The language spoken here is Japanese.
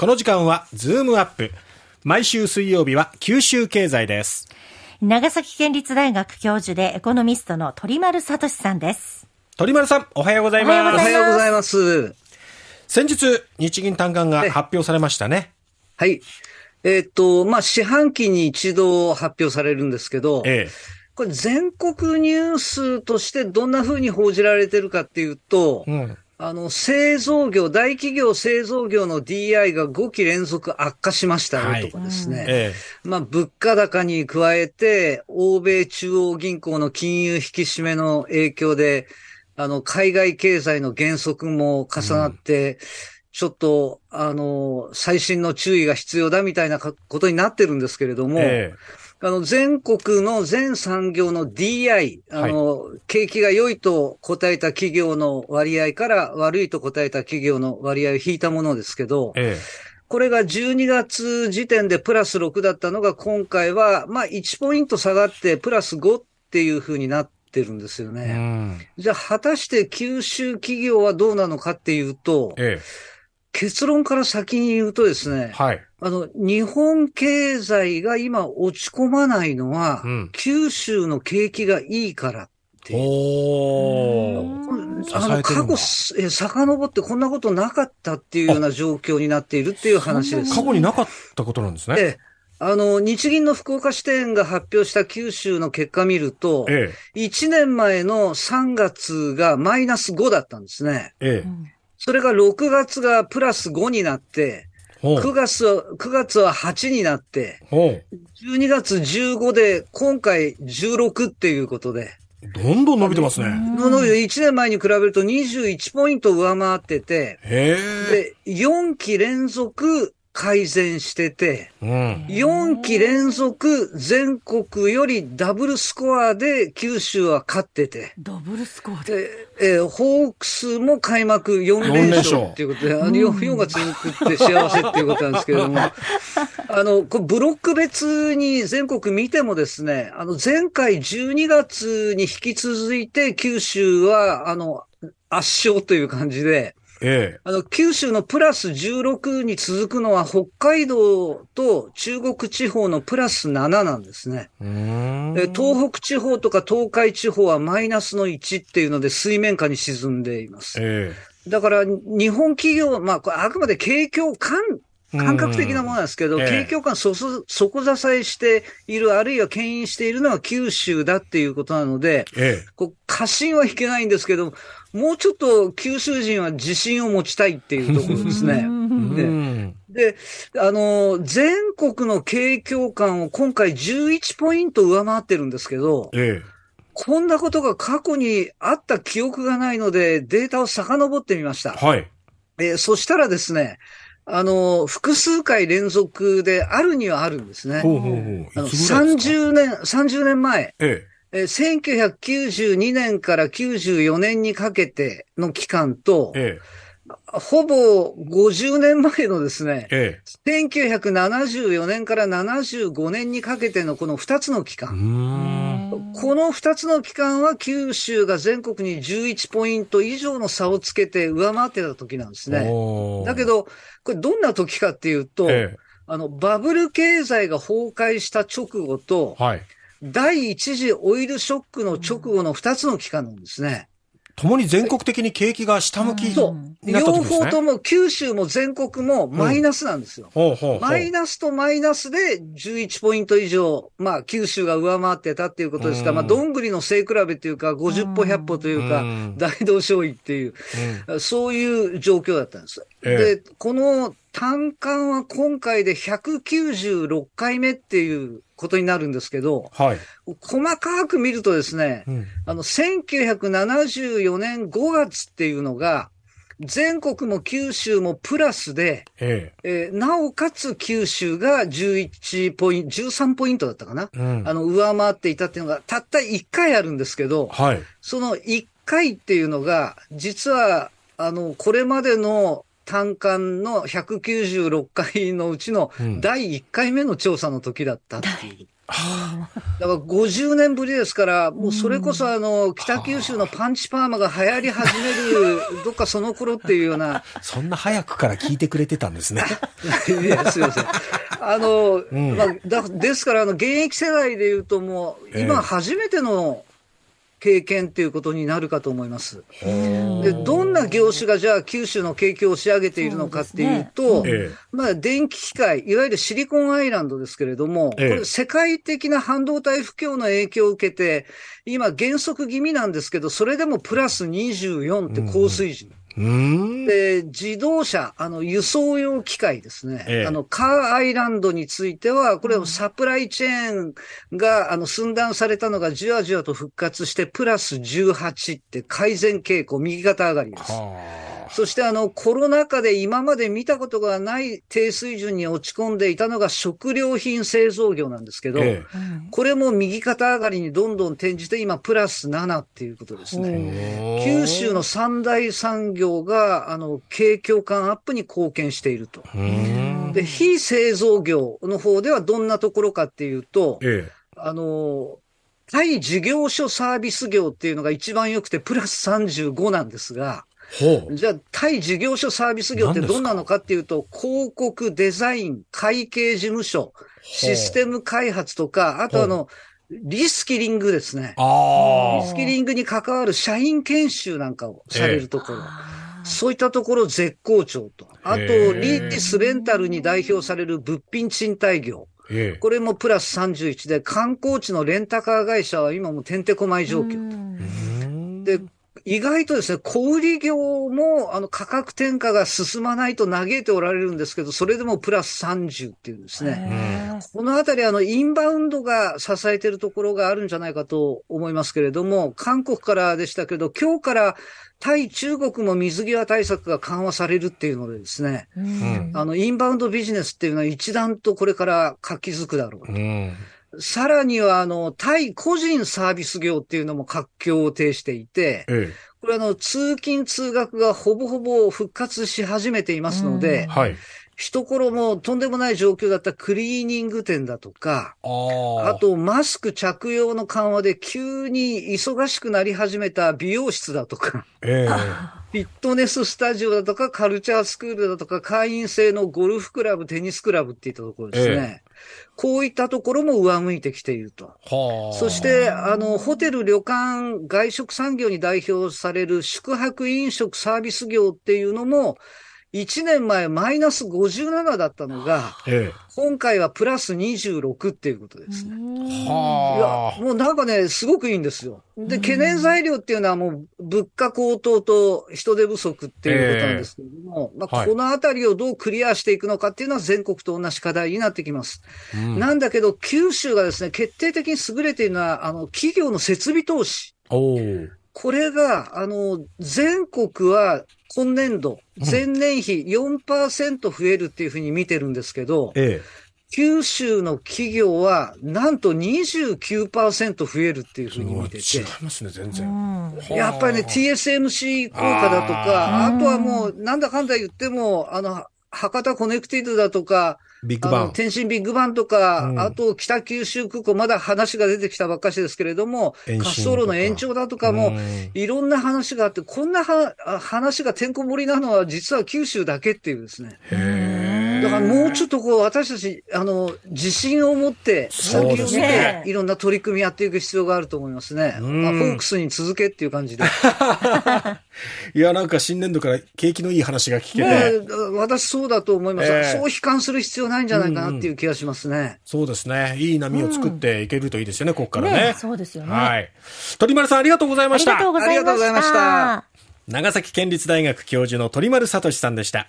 この時間はズームアップ。毎週水曜日は九州経済です。長崎県立大学教授でエコノミストの鳥丸聡さんです。鳥丸さん、おはようございます。おはようございます。先日、日銀短観が発表されましたね。はい。えっ、と、まあ、四半期に一度発表されるんですけど、えこれ全国ニュースとしてどんな風に報じられてるかっていうと、えうん。あの、製造業、大企業製造業の DI が5期連続悪化しましたはい。よとかですね。えまあ、物価高に加えて、欧米中央銀行の金融引き締めの影響で、あの、海外経済の減速も重なって、ちょっと、あの、最新の注意が必要だみたいなかことになってるんですけれども、ええあの、全国の全産業の DI、あの、景気が良いと答えた企業の割合から悪いと答えた企業の割合を引いたものですけど、えこれが12月時点でプラス6だったのが今回は、まあ1ポイント下がってプラス5っていう風になってるんですよえうね。ん。じゃあ果たして九州企業はどうなのかっていうと、え結論から先に言うとですえね、はい。あの、日本経済が今落ち込まないのは、うん九州の景気がいいからっていう。おあの、過去、え、遡ってこんなことなかったっていうような状況になっているっていう話です。過去になかったことなんですね。ええ。あの、日銀の福岡支店が発表した九州の結果見ると、え1年前の3月がマイナス5だったんですね。えええそれが6月がプラス5になって、9月は、9月は8になって、ほ12月15で、今回16っていうことで、う。どんどん伸びてますね。のの1年前に比べると21ポイント上回ってて。で、4期連続改善してて、うん。4期連続全国よりダブルスコアで九州は勝ってて、ダブルスコアで？で、えーホークスも開幕4連勝っていうことで、あの 4, 4が続くって幸せっていうことなんですけれども、あの、こうブロック別に全国見てもですね、あの、前回12月に引き続いて九州は、あの、圧勝という感じで、えあの、九州のプラス16に続くのは北海道と中国地方のプラス7なんですね。え。東北地方とか東海地方はマイナスの1っていうので水面下に沈んでいます。えだから日本企業、まああくまで景況感、え。感覚的なものなんですけど、景況感そそ底支えしている、あるいは牽引しているのは九州だっていうことなので、えこう過信はいけないんですけど、もうちょっと九州人は自信を持ちたいっていうところですね。で、あの、全国の景況感を今回11ポイント上回ってるんですけど、えこんなことが過去にあった記憶がないので、データを遡ってみましたえ。。はい。えーそしたらですね、あの、複数回連続であるにはあるんですね。ほうほうほう。あのいつぐらいですか？30年、30年前、ええー1992年から94年にかけての期間とえ。、えほぼ50年前のですね、え。え1974年から75年にかけてのこの2つの期間。この2つの期間は九州が全国に11ポイント以上の差をつけて上回ってた時なんですね。だけ、ど、これどんな時かっていうと、えあの、バブル経済が崩壊した直後とえ。、はい。第一次オイルショックの直後の2つの期間なんですね。ともに全国的に景気が下向きそうになった両。方とも九州も全国もマイナスなんですよ。ほうほうほう。マイナスとマイナスで11ポイント以上、まあ、九州が上回ってたっていうことですから、うんまあ、どんぐりの背比べというか、50歩100歩というかうん、大同小異っていう、うんそういう状況だったんです。ええで、この単管は今回で196回目っていうことになるんですけど、はい。細かく見るとですね、うんあの、1974年5月っていうのが、全国も九州もプラスで、ええーなおかつ九州が11ポイント、13ポイントだったかな、え。うんあの、上回っていたっていうのが、たった1回あるんですけど、はい。その1回っていうのが、実は、あの、これまでの、単館の196回のうちの第1回目の調査の時だったっていう。だから50年ぶりですから、もうそれこそあの、北九州のパンチパーマが流行り始める、どっかその頃っていうような、そんな早くから聞いてくれてたんですね。いや、すいません。あの、んまあ、だですから、あの、現役世代で言うともう、ええ今初めての経験っていうことになるかと思います。で、どんな業種がじゃあ九州の景気を押し上げているのかっていうと、ええまあ、電気機械、いわゆるシリコンアイランドですけれども、ええこれ世界的な半導体不況の影響を受けて、今減速気味なんですけど、それでもプラス24って高水準。うーん。で、自動車、あの、輸送用機械ですね。ええあの、カーアイランドについては、これはサプライチェーンが、あの、寸断されたのがじわじわと復活して、プラス18って改善傾向、右肩上がりです。はそしてあの、コロナ禍で今まで見たことがない低水準に落ち込んでいたのが食料品製造業なんですけど、あえこれも右肩上がりにどんどん転じて今プラス7っていうことですね。え九州の三大産業が、あの、景況感アップに貢献していると。で、非製造業の方ではどんなところかっていうと、えあの、対事業所サービス業っていうのが一番良くてプラス35なんですが。じゃあ、対事業所サービス業ってどんなのかっていうと、広告、デザイン、会計事務所、システム開発とか、あとあの、リスキリングですね。あリスキリングに関わる社員研修なんかをされるところ。そういったところ絶好調と。あと、へーリースレンタルに代表される物品賃貸業。あ。ええ。これもプラス31で、観光地のレンタカー会社は今もてんてこまい状況。で、意外とですね、小売業も、あの、価格転嫁が進まないと嘆いておられるんですけど、それでもプラス30っていうんですね。このあたり、あの、インバウンドが支えているところがあるんじゃないかと思いますけれども、韓国からでしたけど、今日から対中国も水際対策が緩和されるっていうのでですね、んあの、インバウンドビジネスっていうのは一段とこれから活気づくだろう。うん。さらには、あの、対個人サービス業っていうのも活況を呈していて、えこれあの、通勤通学がほぼほぼ復活し始めていますのでえ。、はい。一頃もとんでもない状況だったクリーニング店だとか、ああ、とマスク着用の緩和で急に忙しくなり始めた美容室だとか、ええ。フィットネススタジオだとか、カルチャースクールだとか、会員制のゴルフクラブ、テニスクラブっていったところですね。こういったところも上向いてきていると。はあ。そして、あの、ホテル、旅館、外食産業に代表される宿泊飲食サービス業っていうのも、1年前マイナス57だったのが、え今回はプラス26っていうことですね。はや、もうなんかね、すごくいいんですよ。で、懸念材料っていうのはもう物価高騰と人手不足っていうことなんですけれども、まあ、はいこのあたりをどうクリアしていくのかっていうのは全国と同じ課題になってきます。あ。うんなんだけど、九州がですね、決定的に優れているのは、あの、企業の設備投資。これが、あの、全国は今年度、前年比4%増えるっていうふうに見てるんですけど、え九州の企業は、なんと29%増えるっていうえ。ふうに見てて。違い、ますね、全然。やっぱりね、TSMC 効果だとか、あとはもう、なんだかんだ言っても、あの、博多コネクティドだとか、ビッグバン。天津ビッグバンとか、うんあと北九州空港、まだ話が出てきたばっかしですけれども、滑走路の延長だとかも、うんいろんな話があって、こんなはあ話がてんこ盛りなのは実は九州だけっていうですね。へえ。だからもうちょっとこう、私たち、あの、自信を持って、先を見そうですねて、いろんな取り組みやっていく必要があると思いますね。うんまあ、フォークスに続けっていう感じで。いや、なんか新年度から景気のいい話が聞けねて。私そうだと思います、ええそう悲観する必要ないんじゃないかなっていう気がしますね。そうですね。いい波を作っていけるといいですよね、ここからね。ねそうですよねはい。鳥丸さんありがとうございましたありがとう。ございました。ありがとうございました長崎県立大学教授の鳥丸聡さんでした。